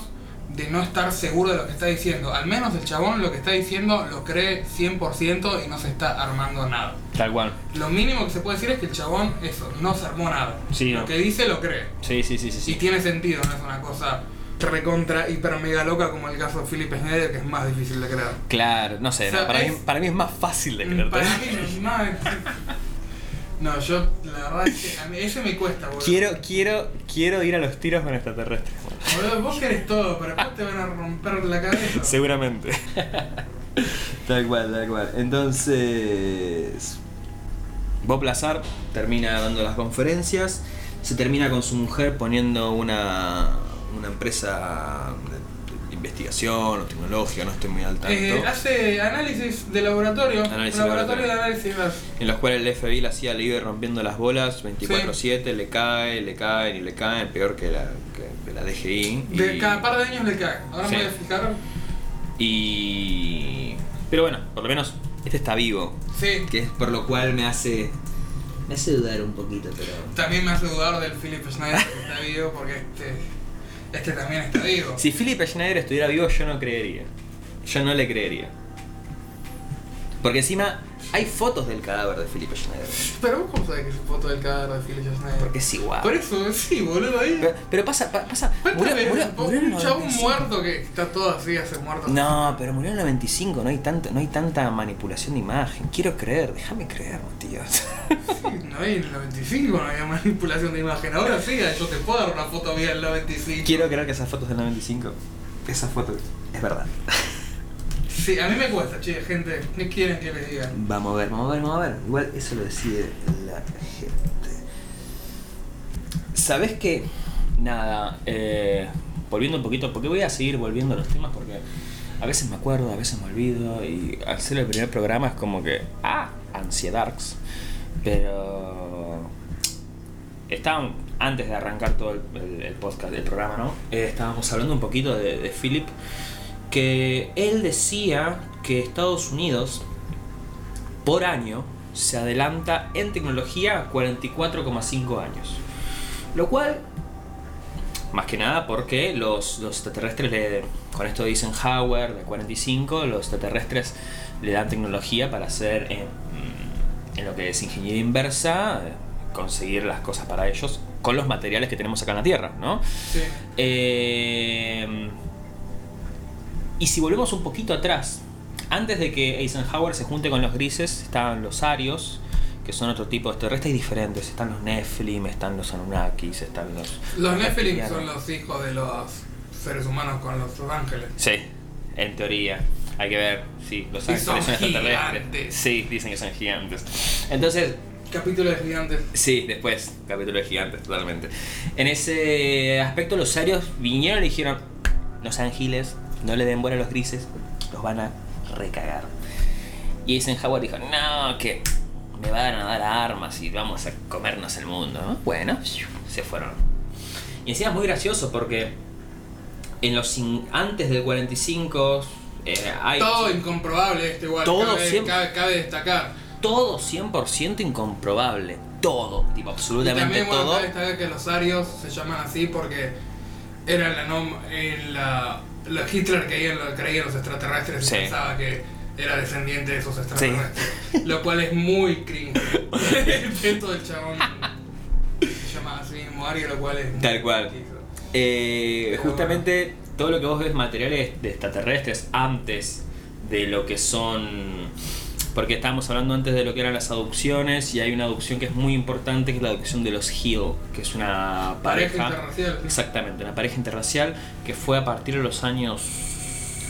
de no estar seguro de lo que está diciendo. Al menos el chabón lo que está diciendo lo cree 100% y no se está armando nada. Tal cual. Lo mínimo que se puede decir es que el chabón, eso, no se armó nada. Sí, lo no. que dice lo cree. Sí, sí, sí, sí. Y tiene sentido, no es una cosa recontra, hiper mega loca como el caso de Philip Schneider, que es más difícil de creer. Claro, no sé, O sea, no, para, es- mí, para mí es más fácil de creer. Para mí no es más. [laughs] No, yo, la verdad es que a mí ese me cuesta, boludo. Quiero, quiero, quiero ir a los tiros con extraterrestres. Boludo, vos querés todo, pero después te van a romper la cabeza. Seguramente. [laughs] tal cual, tal cual. Entonces. Bob Lazar termina dando las conferencias. Se termina con su mujer poniendo una, una empresa de investigación o tecnología, no estoy muy al tanto. Eh, hace análisis de laboratorio. Análisis laboratorio de análisis. en los cuales el FBI le hacía, le iba rompiendo las bolas 24-7, le cae, le caen y le caen, peor que la, que, la DGI. De y, cada par de años le cae. Ahora Sí. me voy a fijar. y- Pero bueno, por lo menos este está vivo, Sí. que es por lo cual me hace... Me hace dudar un poquito, pero... También me hace dudar del Philip Schneider que está vivo porque este, este también está vivo. Si Philip Schneider estuviera vivo, yo no creería. Yo no le creería. Porque encima Hay fotos del cadáver de Philip Schneider. Pero vos cómo sabés que es foto del cadáver de Philip Schneider. Porque es igual. Por eso, sí, boludo, ahí. Pero, pero pasa, pa- pasa. ¿Cuántas Murió, murió- un chabón 95. muerto que está todo así, hace muerto. No, pero murió en el 95, no hay, tanto, no hay tanta manipulación de imagen. Quiero creer, déjame creer, tío. Sí, no hay en el 95 no había manipulación de imagen. Ahora sí, yo te puedo dar una foto mía del 95. Quiero creer que esas fotos del 95, esa foto es verdad. Sí, a mí me cuesta, che, gente. ¿Qué quieren que les diga? Vamos a ver, vamos a ver, vamos a ver. Igual eso lo decide la gente. ¿Sabes qué? Nada, eh, volviendo un poquito, porque voy a seguir volviendo a los temas porque a veces me acuerdo, a veces me olvido y al ser el primer programa es como que, ah, ansiedades. Pero estaban, antes de arrancar todo el, podcast, el programa, ¿no? Eh, estábamos hablando un poquito de Philip, que él decía que Estados Unidos por año se adelanta en tecnología a 44,5 años. Lo cual, más que nada porque los, los extraterrestres, le, con esto de Eisenhower de 45, los extraterrestres le dan tecnología para hacer en, en lo que es ingeniería inversa, eh, conseguir las cosas para ellos con los materiales que tenemos acá en la Tierra, ¿no? Sí. Eh, y si volvemos un poquito atrás, antes de que Eisenhower se junte con los grises, estaban los arios, que son otro tipo de extraterrestres diferentes. Están los Nephilim, están los Anunnakis, están los. Los Nephilim son los hijos de los seres humanos con los ángeles. Sí, en teoría. Hay que ver, sí, los Y ángeles son son extraterrestres. gigantes. Sí, dicen que son gigantes. Entonces, Capítulo de gigantes. Sí, después, capítulo de gigantes, totalmente. En ese aspecto, los arios vinieron y dijeron: Los ángeles, no le den bola a los grises, los van a recagar. Y Eisenhower dijo: No, que me van a dar armas y vamos a comernos el mundo. ¿no? Bueno, se fueron. Y encima es muy gracioso porque en los antes del 45 eh, hay Todo incomprobable este igual. Todo cabe, cabe- cabe destacar. todo 100% incomprobable. Todo, tipo, Y absolutamente también bueno, todo. cabe destacar que los arios se llaman así porque era la nom en la, la Hitler creía en, lo- creía en los extraterrestres Sí. y pensaba que era descendiente de esos extraterrestres. Lo cual es muy cringe. [laughs] Esto del chabón se llama así mismo ario, lo cual es. Tal cual. Eh, justamente todo lo que vos ves materiales de extraterrestres antes de lo que son porque estábamos hablando antes de lo que eran las aducciones y hay una aducción que es muy importante que es la aducción de los Hill que es una Pareja pareja, interracial, exactamente una pareja interracial que fue a partir de los años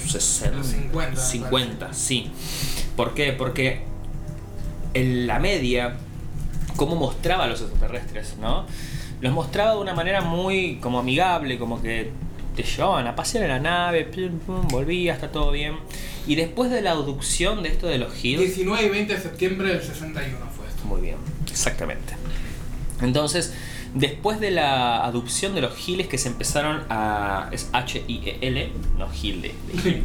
60 Los 50, me 50 sí ¿por qué? porque en la media cómo mostraba a los extraterrestres, ¿no? Los mostraba de una manera muy como amigable, como que te llevaban a pasear en la nave, pum, pum, volvía, está todo bien. Y después de la abducción de esto de los Hills, 19 y 20 de septiembre del 61 fue esto. muy bien, exactamente. Entonces, después de la adopción de los giles que se empezaron a. es H-I-E-L, no gil de, de gil.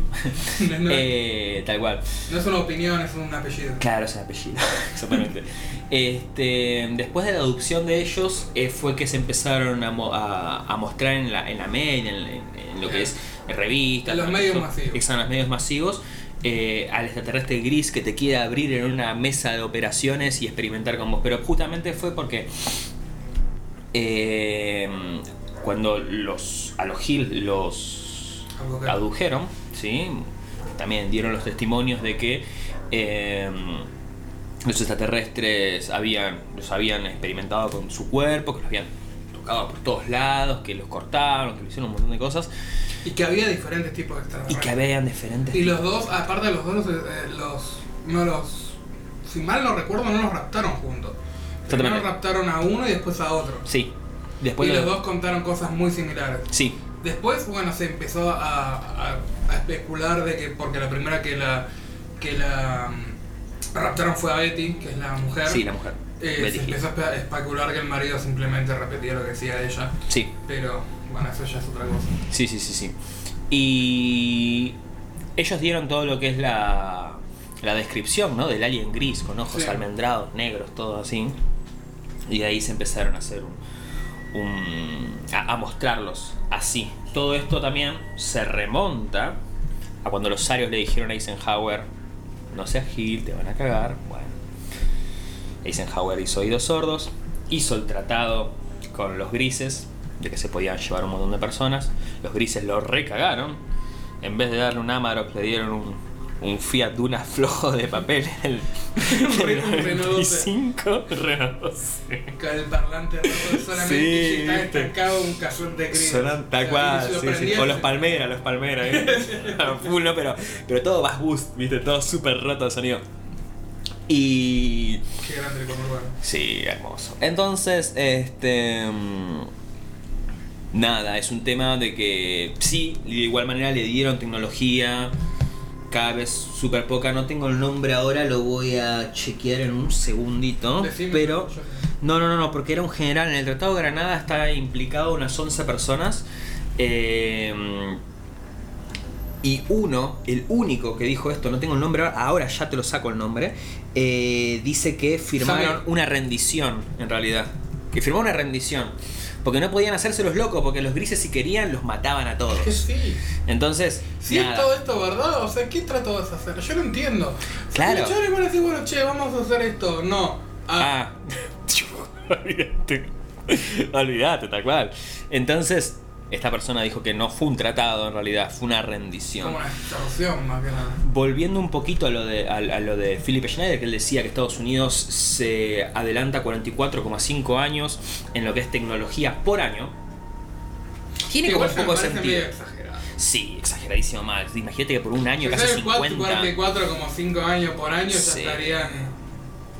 [laughs] No, no, Eh, tal cual. no es una opinión, es un apellido. Claro, es un apellido, [laughs] exactamente. Este, después de la adopción de ellos, eh, fue que se empezaron a, mo- a- a mostrar en la, en la media, en, en- en lo que es revistas, En los medios masivos. Exacto, en los medios masivos. eh, al extraterrestre gris que te quiere abrir en una mesa de operaciones y experimentar con vos. Pero justamente fue porque eh, cuando los a los Hill los adujeron, ¿sí? también dieron los testimonios de que eh, los extraterrestres habían, los habían experimentado con su cuerpo, que los habían tocado por todos lados, que los cortaron, que le hicieron un montón de cosas Y que había diferentes tipos de y extraterrestres. que habían diferentes... Y los dos, aparte de los dos, los, eh, los- no los, si mal no recuerdo, no los raptaron juntos. Primero raptaron a uno y después a otro. Sí, después y los dos contaron cosas muy similares. Sí, Después, bueno, se empezó a, a- a especular de que, porque la primera que la que la mm, raptaron fue a Betty, que es la mujer. sí, la mujer. Eh, Betty se empezó a espe- a especular que el marido simplemente repetía lo que decía ella. Sí, Pero, bueno, eso ya es otra cosa. Sí, sí, sí, sí. Y ellos dieron todo lo que es la, la descripción, ¿no? Del alien gris, con ojos Sí. almendrados, negros, todo así. Y de ahí se empezaron a hacer un... a mostrarlos así. Todo esto también se remonta a cuando los arios le dijeron a Eisenhower, no seas gil, te van a cagar. Bueno, Eisenhower hizo oídos sordos, hizo el tratado con los grises, de que se podían llevar un montón de personas. Los grises lo recagaron. En vez de darle un Amarok, le dieron un, un Fiat Duna flojo de papel en el, [laughs] en el Un Renault 95. Renault 12. Con el parlante roto solamente Sí, viste. estancado un cajón de crío. Sonan tal cual, sí, sí. O los palmeras, los palmeras. [laughs] Full, ¿no? Pero, pero todo bass boost, viste, todo súper roto el sonido. Y. Qué grande el conurbano. Sí, hermoso. Entonces, este. mm, Nada, es un tema de que sí, de igual manera le dieron tecnología, cada vez súper poca. No tengo el nombre ahora, lo voy a chequear en un segundito. Decime, pero. No, no, no, no, porque era un general. En el Tratado de Granada está implicado unas 11 personas. eh, y uno, el único que dijo esto, no tengo el nombre ahora, ahora ya te lo saco el nombre, eh, dice que firmaron Sabe- una rendición, en realidad. Que firmó una rendición. Porque no podían hacerse los locos, porque los grises si querían los mataban a todos. Que sí. Entonces, Si es todo esto verdad, o sea, ¿qué trato a hacer? Yo no entiendo. Claro. Yo le voy a decir, bueno, che, vamos a hacer esto. No. Ah, Ah, [laughs] olvídate. Olvídate, tal cual. Entonces, esta persona dijo que no fue un tratado, en realidad, fue una rendición. como una extorsión más que nada. Volviendo un poquito a lo de, a, a lo de Philip Schneider, que él decía que Estados Unidos se adelanta 44,5 años en lo que es tecnología por año. Tiene Sí, como un poco medio sentido. exagerado. Sí, exageradísimo mal. Imagínate que por un año, Si casi fuera 4, 50. 44,5 años por año Sí. ya estarían.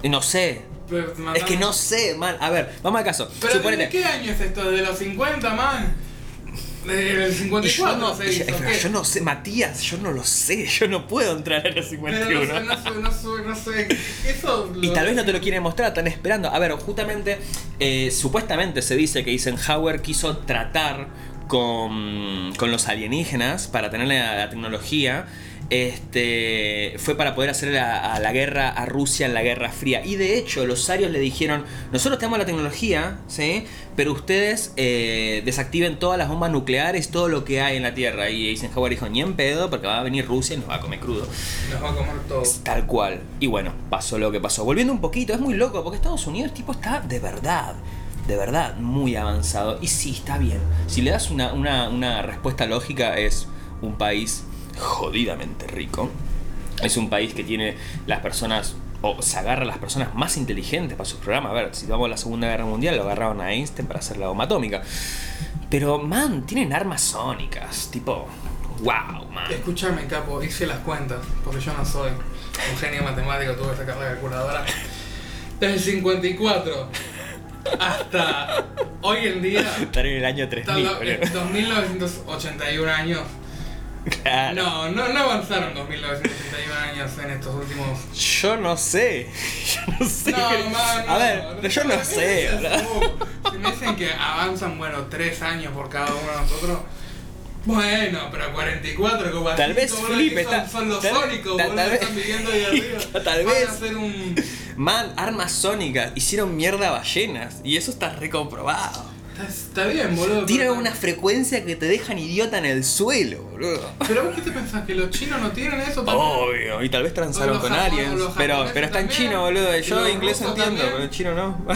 No sé. Es que no sé, man. A ver, vamos al caso. Pero Suponete. ¿de qué año es esto? ¿De los 50, man? ¿Del Y 54 yo no, se hizo? yo- no sé, Matías, yo no lo sé, yo no puedo entrar en el Pero 51. no sé, no sé, no sé, no sé. Eso Y tal vez no te lo quieren mostrar, están esperando. A ver, justamente, eh, supuestamente se dice que Eisenhower quiso tratar con, con los alienígenas para tener la, la tecnología. Este fue para poder hacer la, a la guerra a Rusia en la Guerra Fría. Y de hecho, los arios le dijeron: Nosotros tenemos la tecnología, ¿sí? Pero ustedes eh, desactiven todas las bombas nucleares, todo lo que hay en la Tierra. Y Eisenhower dijo: Ni en pedo, porque va a venir Rusia y nos va a comer crudo. Nos va a comer todo. Tal cual. Y bueno, pasó lo que pasó. Volviendo un poquito, es muy loco porque Estados Unidos tipo está de verdad, de verdad muy avanzado. Y sí, está bien. Si le das una, una- una respuesta lógica, es un país jodidamente rico. Es un país que tiene las personas, o se agarra a las personas más inteligentes para sus programas. A ver, si vamos a la Segunda Guerra Mundial, lo agarraron a Einstein para hacer la bomba atómica. Pero, man, tienen armas sónicas. Tipo, wow, man. Escúchame, capo, hice las cuentas, porque yo no soy un genio matemático, tuve que sacar la calculadora. Desde el 54 hasta hoy en día, Estar en el año hasta 3000, lo- boludo. eh, 2981 años. Claro. No, no, no avanzaron 2981 años en estos últimos. Yo no sé. [laughs] Yo no sé. No, man, A ver, no, yo no ¿qué sé. tú? Si me dicen que avanzan, bueno, 3 años por cada uno de nosotros. Bueno, pero 44 como Tal así, vez Flip está- son los tal- sónicos, tal- tal están viviendo ahí arriba. [laughs] Tal Van vez. a hacer un. Man, armas sónicas. Hicieron mierda a ballenas. Y eso está recomprobado. Está, está bien, boludo. Pero- una frecuencia que te dejan idiota en el suelo, boludo. Pero vos qué te pensás, que los chinos no tienen eso también. Obvio, y tal vez transaron con japo- aliens. Pero, pero está en chino, boludo. Yo inglés entiendo, también. pero en chino no. [laughs]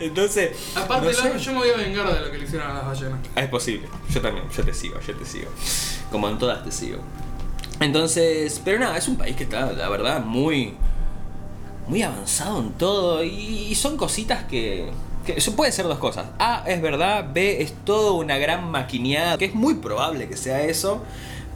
Entonces. Aparte, no loco, sé. yo me voy a vengar de lo que le hicieron a las ballenas. Ah, Es posible. Yo también, yo te sigo, yo te sigo. Como en todas te sigo. Entonces, pero nada, es un país que está, la verdad, muy. Muy avanzado en todo. Y, son cositas que. que eso puede ser dos cosas. A, es verdad. B, es todo una gran maquineada. Que es muy probable que sea eso.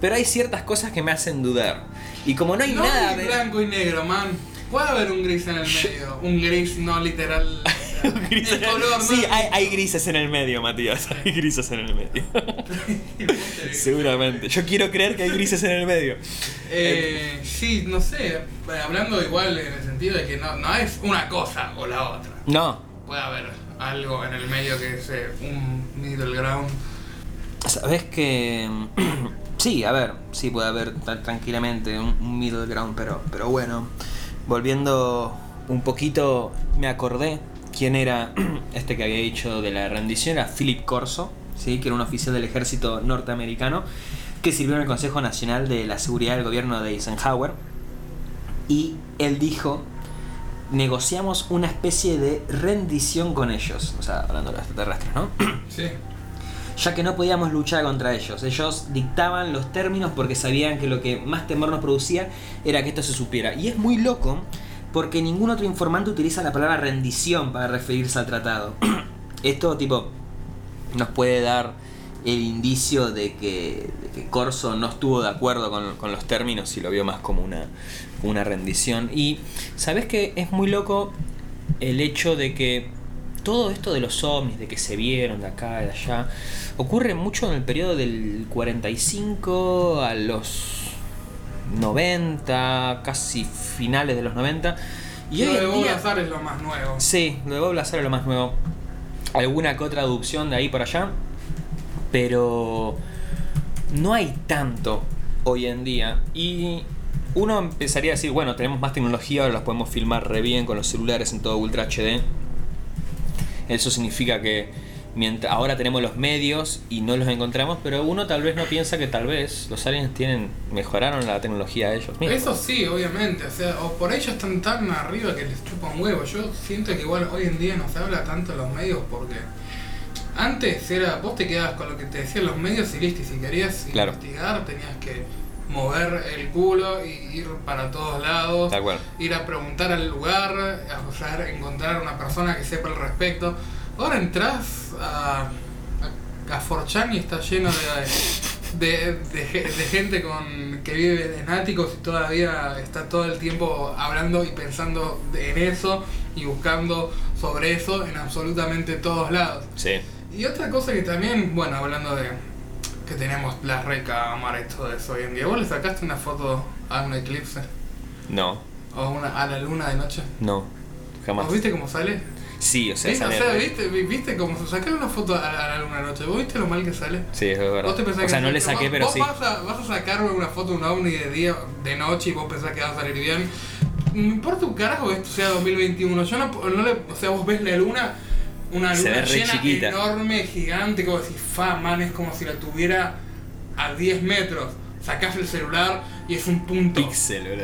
Pero hay ciertas cosas que me hacen dudar. Y como no hay no nada de. blanco y negro, man. Puede haber un gris en el medio. Un gris no literal. o sea, Grises- el color, sí, ¿no? hay, hay grises en el medio, Matías. Hay grises en el medio. [laughs] Seguramente. Yo quiero creer que hay grises en el medio. Eh, sí, no sé. Hablando igual en el sentido de que no, no es una cosa o la otra. No, Puede haber algo en el medio que es eh, un middle ground. Sabes que. [clears throat] sí, a ver, sí puede haber tranquilamente un middle ground, pero, pero bueno. Volviendo un poquito, me acordé quién era [clears throat] este que había dicho de la rendición, era Philip Corso, ¿sí? que era un oficial del ejército norteamericano. que sirvió en el Consejo Nacional de la Seguridad del gobierno de Eisenhower. Y él dijo, negociamos una especie de rendición con ellos, o sea, hablando de los extraterrestres, ¿no? [clears throat] Sí. Ya que no podíamos luchar contra ellos. Ellos dictaban los términos porque sabían que lo que más temor nos producía era que esto se supiera. Y es muy loco porque ningún otro informante utiliza la palabra rendición para referirse al tratado. [clears throat] esto tipo nos puede dar el indicio de que, Corso no estuvo de acuerdo con, con los términos y lo vio más como una, una rendición. Y sabes que es muy loco el hecho de que todo esto de los ovnis, de que se vieron de acá y de allá, ocurre mucho en el periodo del 45 a los 90, casi finales de los 90. Y lo hoy de Bob día- Lazar es lo más nuevo. Sí, lo de Bob Lazar es lo más nuevo. Alguna que otra aducción de ahí por allá. Pero no hay tanto hoy en día. Y uno empezaría a decir, bueno, tenemos más tecnología, ahora las podemos filmar re bien con los celulares en todo Ultra HD. Eso significa que mientras ahora tenemos los medios y no los encontramos, pero uno tal vez no piensa que tal vez los aliens tienen mejoraron la tecnología de ellos mismos. Eso sí, obviamente, o sea, o por ellos están tan arriba que les chupan huevo. Yo siento que igual hoy en día no se habla tanto en los medios porque antes era, vos te quedabas con lo que te decían los medios y listo, y si querías Claro. investigar tenías que mover el culo y ir para todos lados, cual. ir a preguntar al lugar, a buscar, encontrar a una persona que sepa al respecto. Ahora entras a, a, a 4chan y está lleno de, de, de de gente con que vive en áticos y todavía está todo el tiempo hablando y pensando de- en eso y buscando sobre eso en absolutamente todos lados. Sí. Y otra cosa que también, bueno, hablando de que tenemos las recámaras y todo eso hoy en día, ¿vos le sacaste una foto a un eclipse? No, ¿O una, a la luna de noche? no, jamás. ¿Vos viste cómo sale? Sí, o sea, ¿Viste? O sea, ¿viste, vi- ¿viste cómo se sacar una foto a la, a la luna de noche? ¿Vos viste lo mal que sale? Sí, es verdad. ¿Vos te pensás O sea, que no le saqué, pero vos sí. Vas a, vas a sacar una foto de un ovni de día, de noche y vos pensás que va a salir bien. No importa un carajo que esto sea 2021. Yo no, no le, o sea, vos ves la luna, una Se luna ve re llena chiquita. enorme, gigante, como decís, fa, man, es como si la tuviera a 10 metros. Sacás el celular y es un punto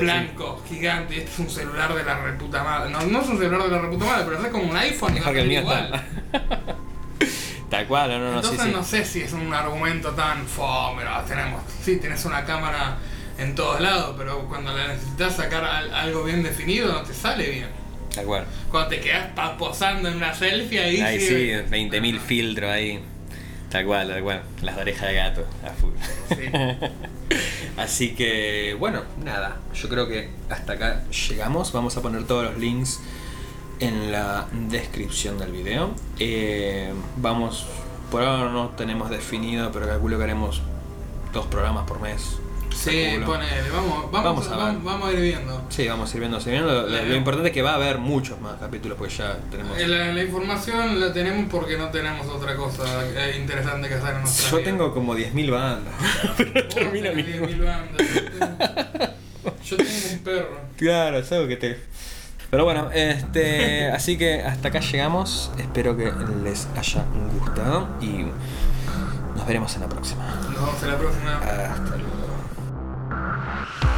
blanco, gigante. Este es un celular de la reputa madre. No, no es un celular de la reputa madre, pero es como un iPhone y va a el mío igual. está. [laughs] Tal cual, no, no, sí, Entonces sí. no sé si es un argumento tan fome, no, tenemos, sí, tenés una cámara en todos lados, pero cuando la necesitas sacar al- algo bien definido no te sale bien. Tal cual. Cuando te quedas posando en una selfie ahí, Ahí sí, sí, 20.000 filtros ahí. Tal cual, tal cual. Las orejas de gato, a full. Sí. [laughs] Así que, bueno, nada. Yo creo que hasta acá llegamos. Vamos a poner todos los links en la descripción del video. Eh, vamos, por ahora no tenemos definido, pero calculo que haremos dos programas por mes. Sí, Calculo. ponele, vamos, vamos, Vamos a ver. vamos, a ir viendo. Sí, vamos a ir viendo. Lo, lo- lo importante es que va a haber muchos más capítulos, porque ya tenemos. Eh, La, la información la tenemos porque no tenemos otra cosa eh, interesante que hacer en nuestra Yo vida. tengo como 10.000 bandas. [laughs] Pero [laughs] termina tenés mismo. 10.000 bandas, yo tengo- [laughs] Yo tengo un perro. Claro, es algo que te. Pero bueno, este. así que hasta acá llegamos. Espero que les haya gustado y nos veremos en la próxima. Nos vemos en la próxima. Hasta luego. Bye.